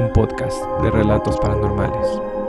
Un podcast de relatos paranormales.